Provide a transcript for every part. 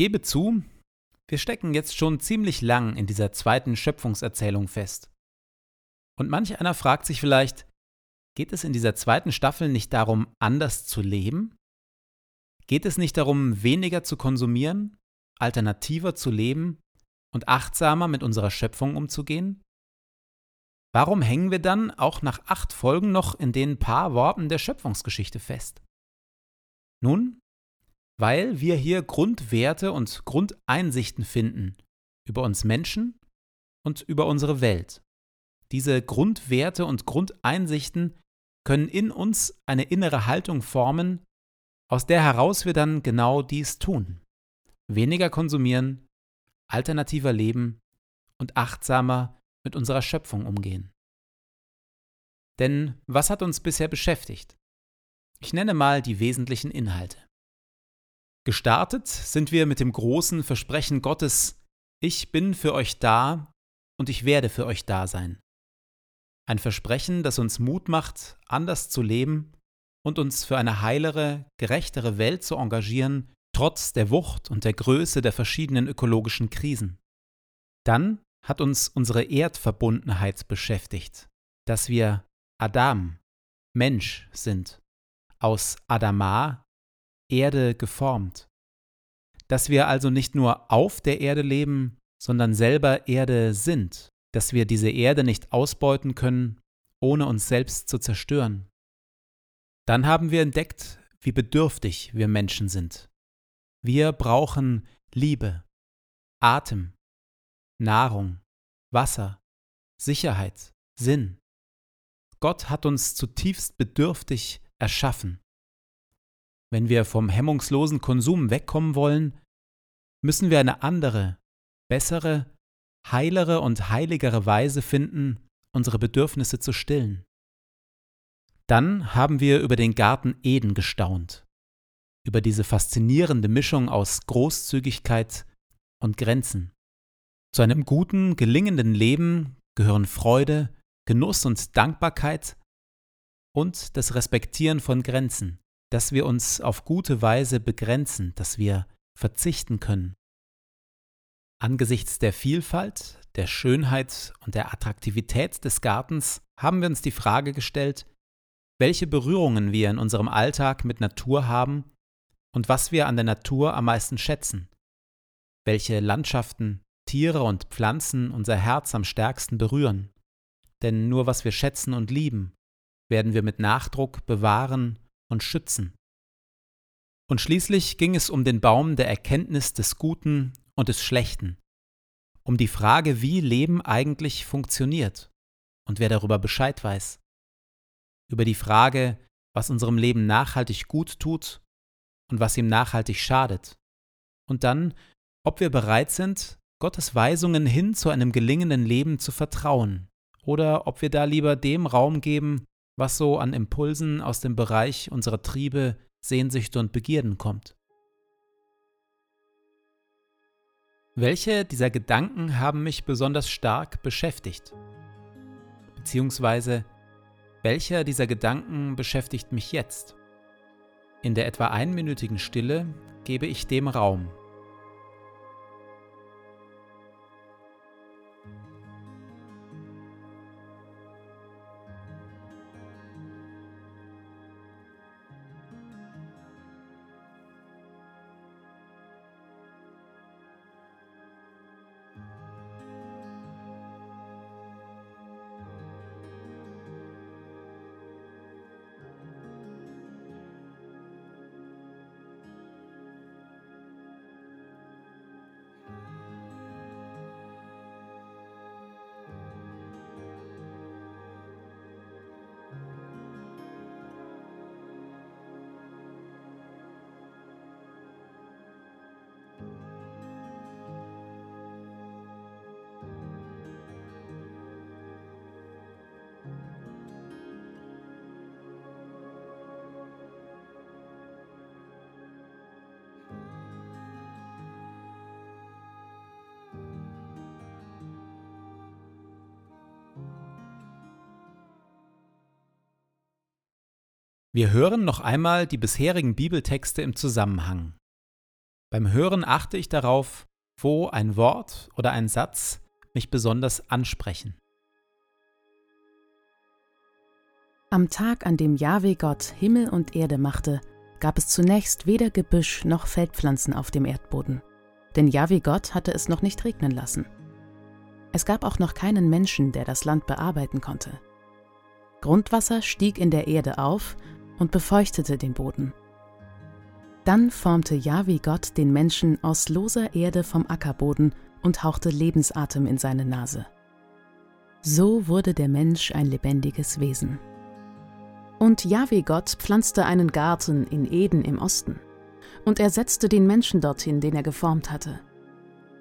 Gebe zu, wir stecken jetzt schon ziemlich lang in dieser zweiten Schöpfungserzählung fest. Und manch einer fragt sich vielleicht, geht es in dieser zweiten Staffel nicht darum, anders zu leben? Geht es nicht darum, weniger zu konsumieren, alternativer zu leben und achtsamer mit unserer Schöpfung umzugehen? Warum hängen wir dann auch nach acht Folgen noch in den paar Worten der Schöpfungsgeschichte fest? Nun, weil wir hier Grundwerte und Grundeinsichten finden über uns Menschen und über unsere Welt. Diese Grundwerte und Grundeinsichten können in uns eine innere Haltung formen, aus der heraus wir dann genau dies tun. Weniger konsumieren, alternativer leben und achtsamer mit unserer Schöpfung umgehen. Denn was hat uns bisher beschäftigt? Ich nenne mal die wesentlichen Inhalte. Gestartet sind wir mit dem großen Versprechen Gottes, ich bin für euch da und ich werde für euch da sein. Ein Versprechen, das uns Mut macht, anders zu leben und uns für eine heilere, gerechtere Welt zu engagieren, trotz der Wucht und der Größe der verschiedenen ökologischen Krisen. Dann hat uns unsere Erdverbundenheit beschäftigt, dass wir Adam, Mensch sind, aus Adama, Erde geformt. Dass wir also nicht nur auf der Erde leben, sondern selber Erde sind, dass wir diese Erde nicht ausbeuten können, ohne uns selbst zu zerstören. Dann haben wir entdeckt, wie bedürftig wir Menschen sind. Wir brauchen Liebe, Atem, Nahrung, Wasser, Sicherheit, Sinn. Gott hat uns zutiefst bedürftig erschaffen. Wenn wir vom hemmungslosen Konsum wegkommen wollen, müssen wir eine andere, bessere, heilere und heiligere Weise finden, unsere Bedürfnisse zu stillen. Dann haben wir über den Garten Eden gestaunt, über diese faszinierende Mischung aus Großzügigkeit und Grenzen. Zu einem guten, gelingenden Leben gehören Freude, Genuss und Dankbarkeit und das Respektieren von Grenzen, dass wir uns auf gute Weise begrenzen, dass wir verzichten können. Angesichts der Vielfalt, der Schönheit und der Attraktivität des Gartens haben wir uns die Frage gestellt, welche Berührungen wir in unserem Alltag mit Natur haben und was wir an der Natur am meisten schätzen, welche Landschaften, Tiere und Pflanzen unser Herz am stärksten berühren. Denn nur was wir schätzen und lieben, werden wir mit Nachdruck bewahren und schützen. Und schließlich ging es um den Baum der Erkenntnis des Guten und des Schlechten, um die Frage, wie Leben eigentlich funktioniert und wer darüber Bescheid weiß, über die Frage, was unserem Leben nachhaltig gut tut und was ihm nachhaltig schadet, und dann, ob wir bereit sind, Gottes Weisungen hin zu einem gelingenden Leben zu vertrauen, oder ob wir da lieber dem Raum geben, was so an Impulsen aus dem Bereich unserer Triebe, Sehnsüchte und Begierden kommt. Welche dieser Gedanken haben mich besonders stark beschäftigt? Beziehungsweise, welcher dieser Gedanken beschäftigt mich jetzt? In der etwa einminütigen Stille gebe ich dem Raum. Wir hören noch einmal die bisherigen Bibeltexte im Zusammenhang. Beim Hören achte ich darauf, wo ein Wort oder ein Satz mich besonders ansprechen. Am Tag, an dem Jahwe Gott Himmel und Erde machte, gab es zunächst weder Gebüsch noch Feldpflanzen auf dem Erdboden, denn Jahwe Gott hatte es noch nicht regnen lassen. Es gab auch noch keinen Menschen, der das Land bearbeiten konnte. Grundwasser stieg in der Erde auf und befeuchtete den Boden. Dann formte Jahwe Gott den Menschen aus loser Erde vom Ackerboden und hauchte Lebensatem in seine Nase. So wurde der Mensch ein lebendiges Wesen. Und Jahwe Gott pflanzte einen Garten in Eden im Osten, und er setzte den Menschen dorthin, den er geformt hatte.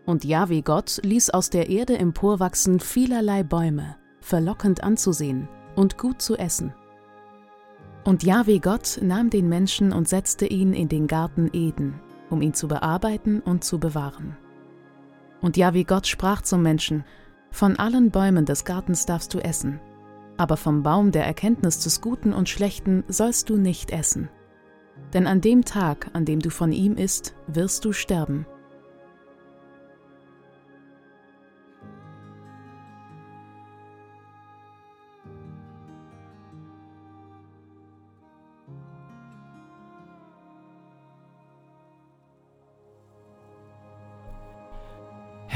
Und Jahwe Gott ließ aus der Erde emporwachsen vielerlei Bäume, verlockend anzusehen und gut zu essen. Und Jahwe Gott nahm den Menschen und setzte ihn in den Garten Eden, um ihn zu bearbeiten und zu bewahren. Und Jahwe Gott sprach zum Menschen, Von allen Bäumen des Gartens darfst du essen, aber vom Baum der Erkenntnis des Guten und Schlechten sollst du nicht essen. Denn an dem Tag, an dem du von ihm isst, wirst du sterben.